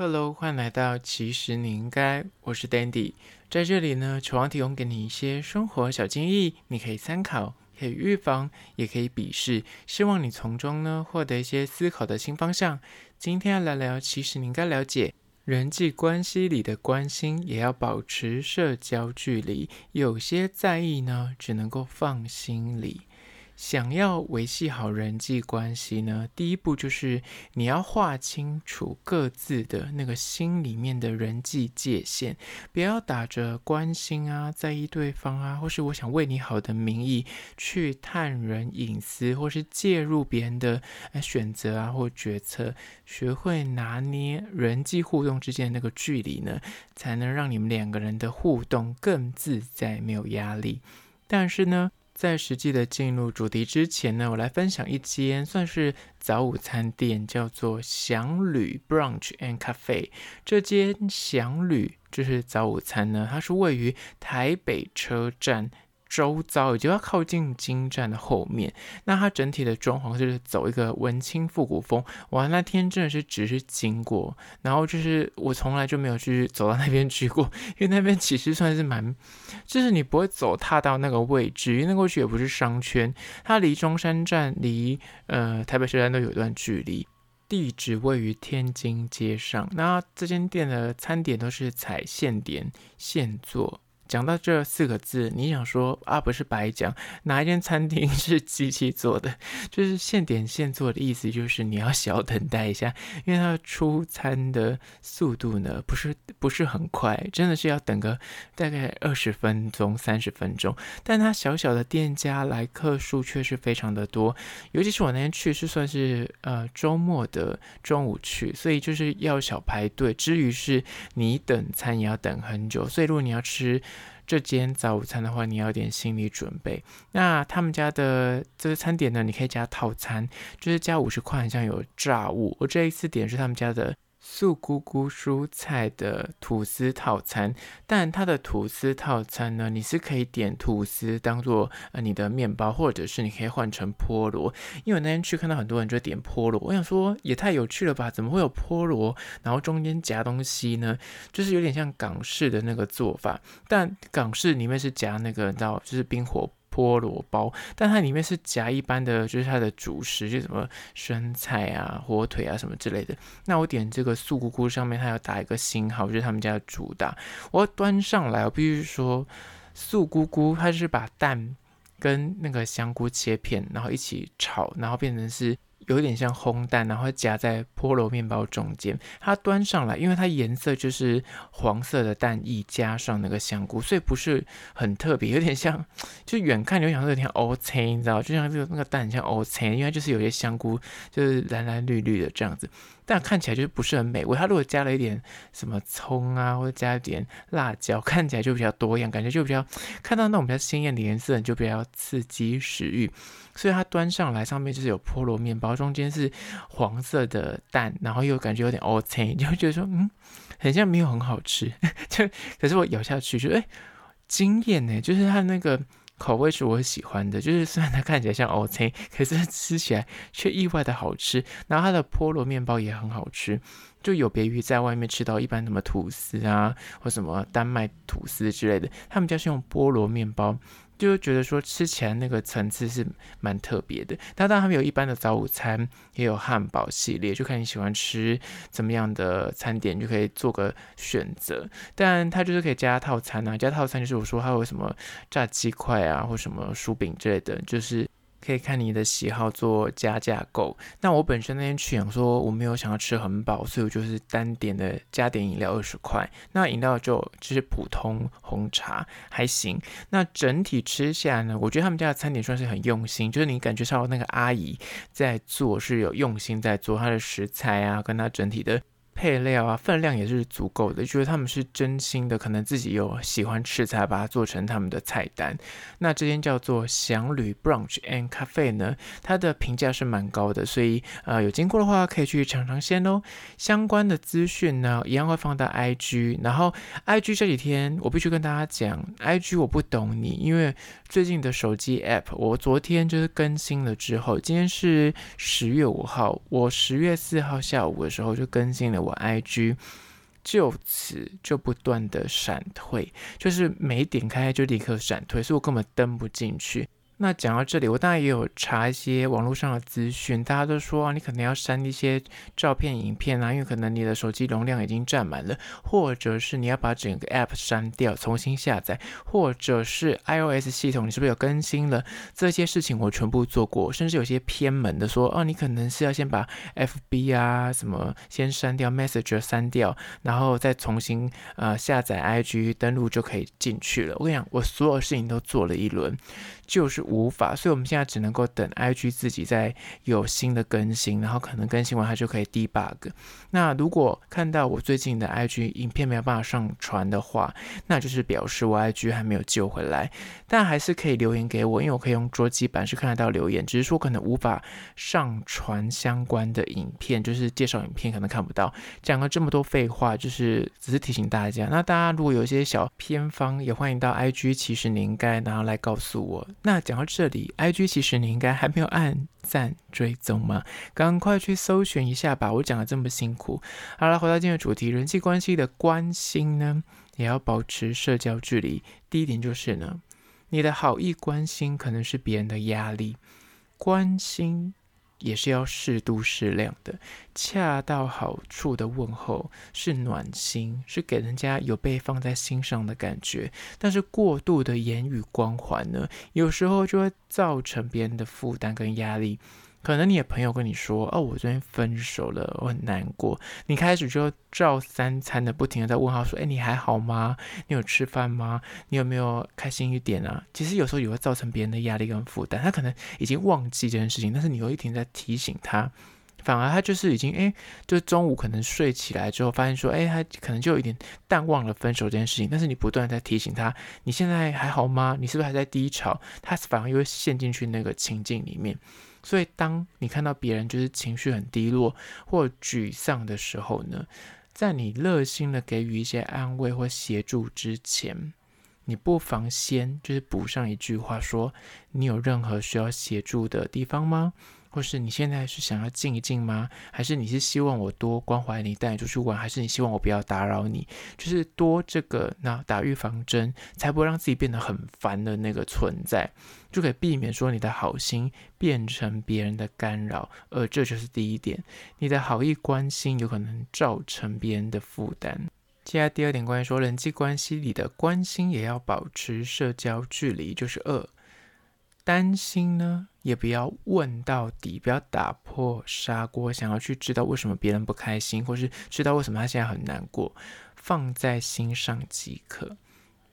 Hello，欢迎来到其实你应该，我是 Dandy，在这里呢，希望提供给你一些生活小建议，你可以参考，可以预防，也可以鄙视，希望你从中呢获得一些思考的新方向。今天要来聊，其实你应该了解，人际关系里的关心也要保持社交距离，有些在意呢，只能够放心里。想要维系好人际关系呢，第一步就是你要划清楚各自的那个心里面的人际界限，不要打着关心啊、在意对方啊，或是我想为你好的名义去探人隐私，或是介入别人的选择啊或决策。学会拿捏人际互动之间的那个距离呢，才能让你们两个人的互动更自在，没有压力。但是呢，在实际的进入主题之前呢，我来分享一间算是早午餐店，叫做祥旅 Brunch and Cafe。这间祥旅就是早午餐呢，它是位于台北车站。周遭也就要靠近金站的后面，那它整体的装潢就是走一个文青复古风。哇，那天真的是只是经过，然后就是我从来就没有去走到那边去过，因为那边其实算是蛮，就是你不会走踏到那个位置，因为那个位置也不是商圈，它离中山站、离呃台北车站都有一段距离。地址位于天津街上，那这间店的餐点都是采现点现做。讲到这四个字，你想说啊，不是白讲，哪一间餐厅 是机器做的？就是现点现做的意思，就是你要小等待一下，因为它出餐的速度呢，不是不是很快，真的是要等个大概二十分钟、三十分钟。但它小小的店家来客数却是非常的多，尤其是我那天去是算是呃周末的中午去，所以就是要小排队，之余是你等餐也要等很久，所以如果你要吃。这间早午餐的话，你要点心理准备。那他们家的这个餐点呢，你可以加套餐，就是加五十块，好像有炸物。我这一次点是他们家的。素菇菇蔬菜的吐司套餐，但它的吐司套餐呢，你是可以点吐司当做呃你的面包，或者是你可以换成菠萝。因为那天去看到很多人就点菠萝，我想说也太有趣了吧？怎么会有菠萝？然后中间夹东西呢？就是有点像港式的那个做法，但港式里面是夹那个，你知道，就是冰火。菠萝包，但它里面是夹一般的，就是它的主食，就什么生菜啊、火腿啊什么之类的。那我点这个素菇菇上面，它要打一个星号，就是他们家的主打。我端上来，我必须说，素菇菇它是把蛋跟那个香菇切片，然后一起炒，然后变成是。有点像烘蛋，然后夹在菠萝面包中间。它端上来，因为它颜色就是黄色的蛋液加上那个香菇，所以不是很特别，有点像，就远看就想说有点乌青，你知道，就像这个那个蛋很像乌青，因为就是有些香菇就是蓝蓝绿绿的这样子。但看起来就是不是很美味。它如果加了一点什么葱啊，或者加一点辣椒，看起来就比较多样，感觉就比较看到那种比较鲜艳的颜色，你就比较刺激食欲。所以它端上来上面就是有菠萝面包，中间是黄色的蛋，然后又感觉有点乌青，就会觉得说嗯，很像没有很好吃。就可是我咬下去就哎，惊艳呢，就是它那个。口味是我喜欢的，就是虽然它看起来像 OK，可是吃起来却意外的好吃。然后它的菠萝面包也很好吃，就有别于在外面吃到一般什么吐司啊，或什么丹麦吐司之类的，他们家是用菠萝面包。就觉得说吃起来那个层次是蛮特别的。当然他们有一般的早午餐，也有汉堡系列，就看你喜欢吃怎么样的餐点，就可以做个选择。但它就是可以加套餐啊，加套餐就是我说它有什么炸鸡块啊，或什么薯饼之类的，就是。可以看你的喜好做加价购。那我本身那天去想说我没有想要吃很饱，所以我就是单点的加点饮料二十块。那饮料就就是普通红茶还行。那整体吃下呢，我觉得他们家的餐点算是很用心，就是你感觉到那个阿姨在做是有用心在做，她的食材啊，跟她整体的。配料啊，分量也是足够的，觉得他们是真心的，可能自己有喜欢吃才把它做成他们的菜单。那这间叫做祥旅 Brunch and Cafe 呢，它的评价是蛮高的，所以呃有经过的话可以去尝尝鲜哦。相关的资讯呢，一样会放到 IG，然后 IG 这几天我必须跟大家讲，IG 我不懂你，因为最近的手机 App 我昨天就是更新了之后，今天是十月五号，我十月四号下午的时候就更新了。我 IG，就此就不断的闪退，就是没点开就立刻闪退，所以我根本登不进去。那讲到这里，我当然也有查一些网络上的资讯，大家都说啊，你可能要删一些照片、影片啊，因为可能你的手机容量已经占满了，或者是你要把整个 App 删掉，重新下载，或者是 iOS 系统你是不是有更新了？这些事情我全部做过，甚至有些偏门的说，哦，你可能是要先把 FB 啊什么先删掉，Messenger 删掉，然后再重新呃下载 IG 登录就可以进去了。我跟你讲，我所有事情都做了一轮。就是无法，所以我们现在只能够等 IG 自己再有新的更新，然后可能更新完它就可以 debug。那如果看到我最近的 IG 影片没有办法上传的话，那就是表示我 IG 还没有救回来。但还是可以留言给我，因为我可以用桌机版是看得到留言，只是说可能无法上传相关的影片，就是介绍影片可能看不到。讲了这么多废话，就是只是提醒大家。那大家如果有一些小偏方，也欢迎到 IG，其实你应该然后来告诉我。那讲到这里，IG 其实你应该还没有按赞追踪吗？赶快去搜寻一下吧！我讲的这么辛苦。好了，回到今天的主题，人际关系的关心呢，也要保持社交距离。第一点就是呢，你的好意关心可能是别人的压力，关心。也是要适度适量的，恰到好处的问候是暖心，是给人家有被放在心上的感觉。但是过度的言语光环呢，有时候就会造成别人的负担跟压力。可能你的朋友跟你说：“哦，我昨天分手了，我很难过。”你开始就照三餐的不停的在问号说：“哎，你还好吗？你有吃饭吗？你有没有开心一点啊？”其实有时候也会造成别人的压力跟负担。他可能已经忘记这件事情，但是你又一直在提醒他，反而他就是已经哎，就中午可能睡起来之后，发现说：“哎，他可能就有一点淡忘了分手这件事情。”但是你不断在提醒他：“你现在还好吗？你是不是还在低潮？”他反而又会陷进去那个情境里面。所以，当你看到别人就是情绪很低落或沮丧的时候呢，在你热心的给予一些安慰或协助之前，你不妨先就是补上一句话说：“你有任何需要协助的地方吗？”或是你现在是想要静一静吗？还是你是希望我多关怀你，带你出去玩？还是你希望我不要打扰你？就是多这个，那打预防针，才不会让自己变得很烦的那个存在，就可以避免说你的好心变成别人的干扰。而这就是第一点，你的好意关心有可能造成别人的负担。接下来第二点，关于说人际关系里的关心也要保持社交距离，就是二。担心呢，也不要问到底，不要打破砂锅，想要去知道为什么别人不开心，或是知道为什么他现在很难过，放在心上即可。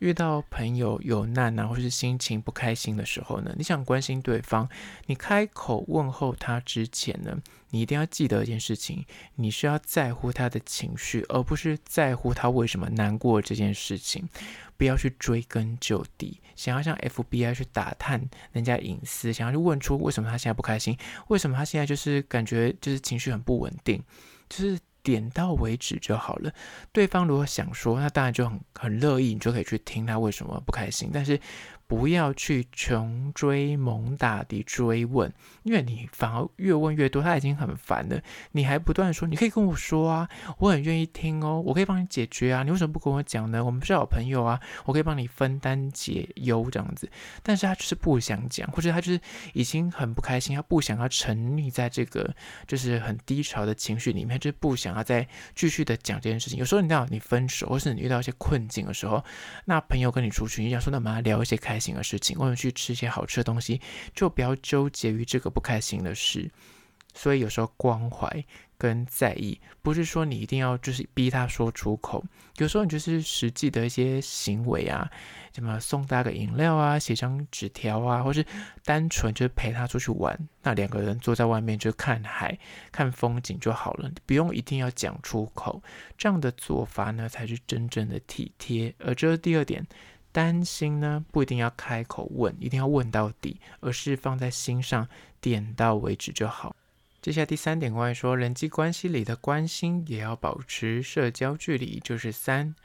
遇到朋友有难啊，或是心情不开心的时候呢，你想关心对方，你开口问候他之前呢，你一定要记得一件事情，你是要在乎他的情绪，而不是在乎他为什么难过这件事情。不要去追根究底，想要像 FBI 去打探人家隐私，想要去问出为什么他现在不开心，为什么他现在就是感觉就是情绪很不稳定，就是。点到为止就好了。对方如果想说，那当然就很很乐意，你就可以去听他为什么不开心。但是。不要去穷追猛打的追问，因为你反而越问越多，他已经很烦了。你还不断说，你可以跟我说啊，我很愿意听哦，我可以帮你解决啊，你为什么不跟我讲呢？我们是好朋友啊，我可以帮你分担解忧这样子。但是他就是不想讲，或者他就是已经很不开心，他不想要沉溺在这个就是很低潮的情绪里面，就是不想要再继续的讲这件事情。有时候你知道，你分手或是你遇到一些困境的时候，那朋友跟你出去，你想说，那我们来聊一些开。开心的事情，或者去吃一些好吃的东西，就不要纠结于这个不开心的事。所以有时候关怀跟在意，不是说你一定要就是逼他说出口。有时候你就是实际的一些行为啊，什么送他个饮料啊，写张纸条啊，或是单纯就是陪他出去玩，那两个人坐在外面就看海、看风景就好了，不用一定要讲出口。这样的做法呢，才是真正的体贴。而这是第二点。担心呢，不一定要开口问，一定要问到底，而是放在心上，点到为止就好。接下来第三点，关于说人际关系里的关心，也要保持社交距离，就是三，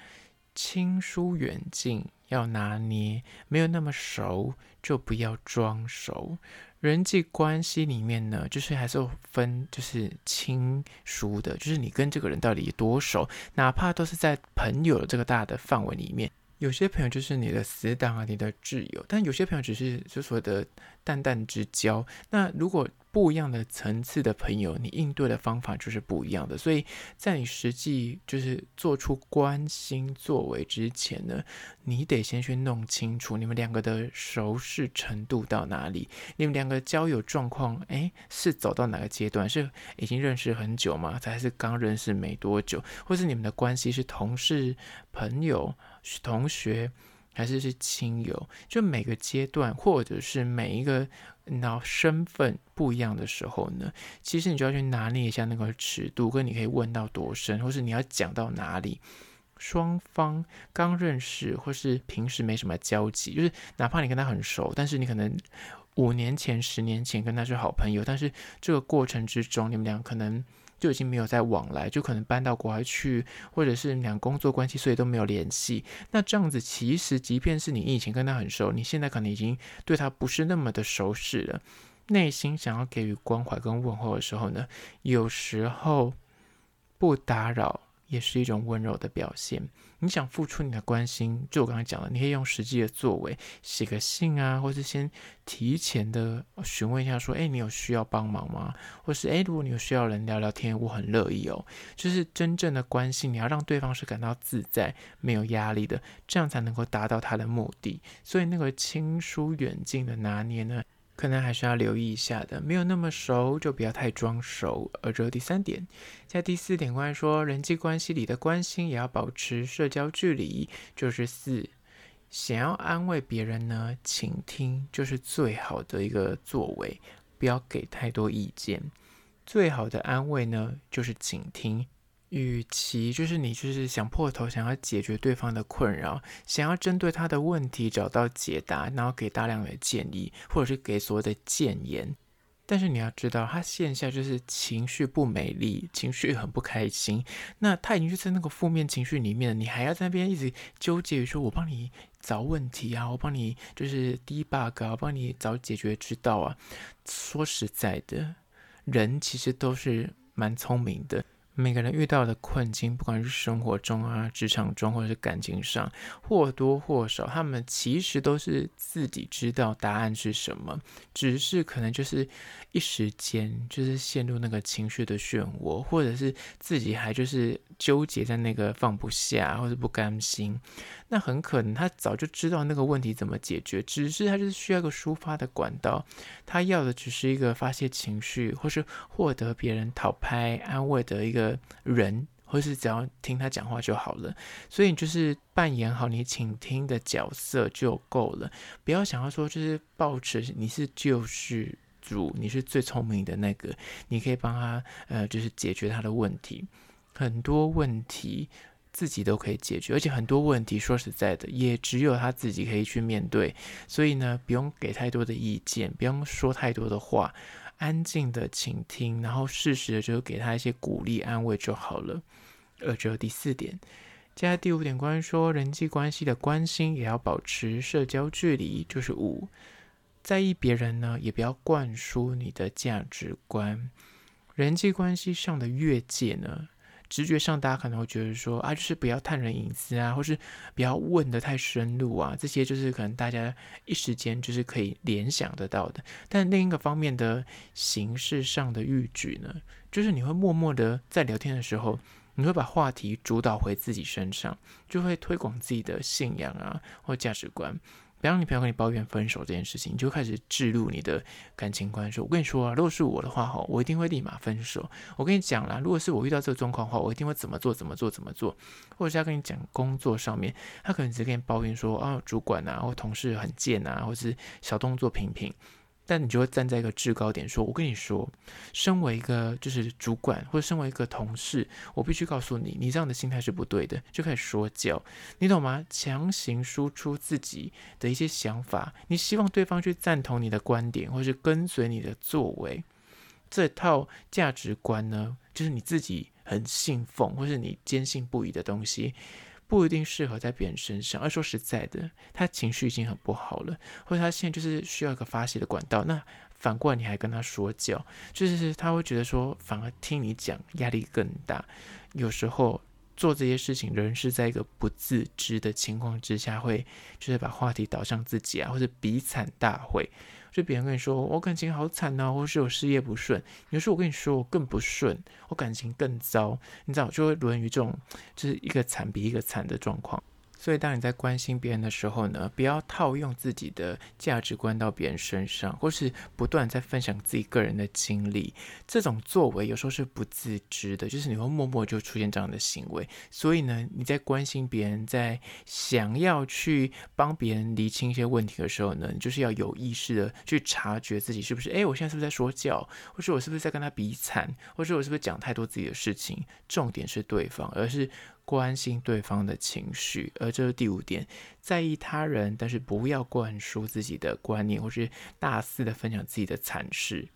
亲疏远近要拿捏，没有那么熟，就不要装熟。人际关系里面呢，就是还是分，就是亲疏的，就是你跟这个人到底多熟，哪怕都是在朋友这个大的范围里面。有些朋友就是你的死党啊，你的挚友，但有些朋友只是就所谓的淡淡之交。那如果不一样的层次的朋友，你应对的方法就是不一样的。所以在你实际就是做出关心作为之前呢，你得先去弄清楚你们两个的熟识程度到哪里，你们两个交友状况，诶，是走到哪个阶段？是已经认识很久吗？还是刚认识没多久？或是你们的关系是同事、朋友？同学还是是亲友？就每个阶段，或者是每一个那身份不一样的时候呢，其实你就要去拿捏一下那个尺度，跟你可以问到多深，或是你要讲到哪里。双方刚认识，或是平时没什么交集，就是哪怕你跟他很熟，但是你可能五年前、十年前跟他是好朋友，但是这个过程之中，你们俩可能。就已经没有再往来，就可能搬到国外去，或者是两工作关系，所以都没有联系。那这样子，其实即便是你以前跟他很熟，你现在可能已经对他不是那么的熟识了。内心想要给予关怀跟问候的时候呢，有时候不打扰。也是一种温柔的表现。你想付出你的关心，就我刚才讲的，你可以用实际的作为，写个信啊，或是先提前的询问一下，说，哎，你有需要帮忙吗？或是，哎，如果你有需要人聊聊天，我很乐意哦。就是真正的关心，你要让对方是感到自在、没有压力的，这样才能够达到他的目的。所以那个亲疏远近的拿捏呢，可能还是要留意一下的，没有那么熟就不要太装熟。而这第三点，在第四点关于说人际关系里的关心也要保持社交距离，就是四，想要安慰别人呢，倾听就是最好的一个作为，不要给太多意见。最好的安慰呢，就是倾听。与其就是你就是想破头想要解决对方的困扰，想要针对他的问题找到解答，然后给大量的建议，或者是给所谓的建言，但是你要知道，他线下就是情绪不美丽，情绪很不开心，那他已经就在那个负面情绪里面，你还要在那边一直纠结于说，我帮你找问题啊，我帮你就是 debug 啊，我帮你找解决之道啊。说实在的，人其实都是蛮聪明的。每个人遇到的困境，不管是生活中啊、职场中，或者是感情上，或多或少，他们其实都是自己知道答案是什么，只是可能就是一时间就是陷入那个情绪的漩涡，或者是自己还就是纠结在那个放不下，或者不甘心。那很可能他早就知道那个问题怎么解决，只是他就是需要一个抒发的管道，他要的只是一个发泄情绪，或是获得别人讨拍安慰的一个人，或是只要听他讲话就好了。所以就是扮演好你倾听的角色就够了，不要想要说就是抱持你是救世主，你是最聪明的那个，你可以帮他呃就是解决他的问题，很多问题。自己都可以解决，而且很多问题说实在的，也只有他自己可以去面对。所以呢，不用给太多的意见，不用说太多的话，安静的倾听，然后适时的就给他一些鼓励安慰就好了。而这第四点，接下来第五点，关于说人际关系的关心也要保持社交距离，就是五，在意别人呢，也不要灌输你的价值观。人际关系上的越界呢，直觉上，大家可能会觉得说啊，就是不要探人隐私啊，或是不要问得太深入啊，这些就是可能大家一时间就是可以联想得到的。但另一个方面的形式上的逾矩呢，就是你会默默的在聊天的时候，你会把话题主导回自己身上，就会推广自己的信仰啊或价值观。不要让你朋友跟你抱怨分手这件事情，你就开始置入你的感情观，说：“我跟你说啊，如果是我的话，吼，我一定会立马分手。我跟你讲啦，如果是我遇到这个状况的话，我一定会怎么做，怎么做，怎么做。或者是要跟你讲工作上面，他可能只跟你抱怨说，啊，主管啊，或同事很贱啊，或是小动作频频。”但你就会站在一个制高点说：“我跟你说，身为一个就是主管，或者身为一个同事，我必须告诉你，你这样的心态是不对的。”就开始说教，你懂吗？强行输出自己的一些想法，你希望对方去赞同你的观点，或是跟随你的作为。这套价值观呢，就是你自己很信奉，或是你坚信不疑的东西。不一定适合在别人身上。而说实在的，他情绪已经很不好了，或者他现在就是需要一个发泄的管道。那反过来你还跟他说教，就是他会觉得说，反而听你讲压力更大。有时候做这些事情，人是在一个不自知的情况之下，会就是把话题导向自己啊，或者比惨大会。就别人跟你说我感情好惨呐、或是我事业不顺，有时候我跟你说我更不顺，我感情更糟，你知道就会沦于这种就是一个惨比一个惨的状况。所以，当你在关心别人的时候呢，不要套用自己的价值观到别人身上，或是不断在分享自己个人的经历。这种作为有时候是不自知的，就是你会默默就出现这样的行为。所以呢，你在关心别人，在想要去帮别人厘清一些问题的时候呢，你就是要有意识的去察觉自己是不是，诶，我现在是不是在说教，或是我是不是在跟他比惨，或是我是不是讲太多自己的事情？重点是对方，而是。关心对方的情绪，而这是第五点，在意他人，但是不要灌输自己的观念，或是大肆的分享自己的惨事。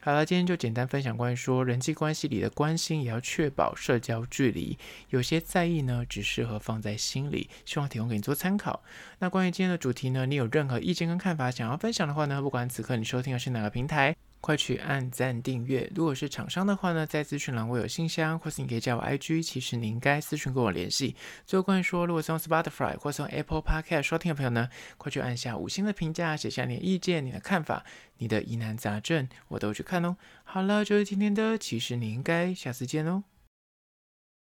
好了，今天就简单分享关于说人际关系里的关心，也要确保社交距离。有些在意呢，只适合放在心里，希望提供给你做参考。那关于今天的主题呢，你有任何意见跟看法想要分享的话呢，不管此刻你收听的是哪个平台。快去按赞订阅！如果是厂商的话呢，在资讯栏我有信箱，或是你可以加我 IG。其实你应该私讯跟我联系。最后关于说，如果是用 Spotify 或是用 Apple Podcast 收听的朋友呢，快去按下五星的评价，写下你的意见、你的看法、你的疑难杂症，我都去看哦。好了，就是今天的，其实你应该下次见哦。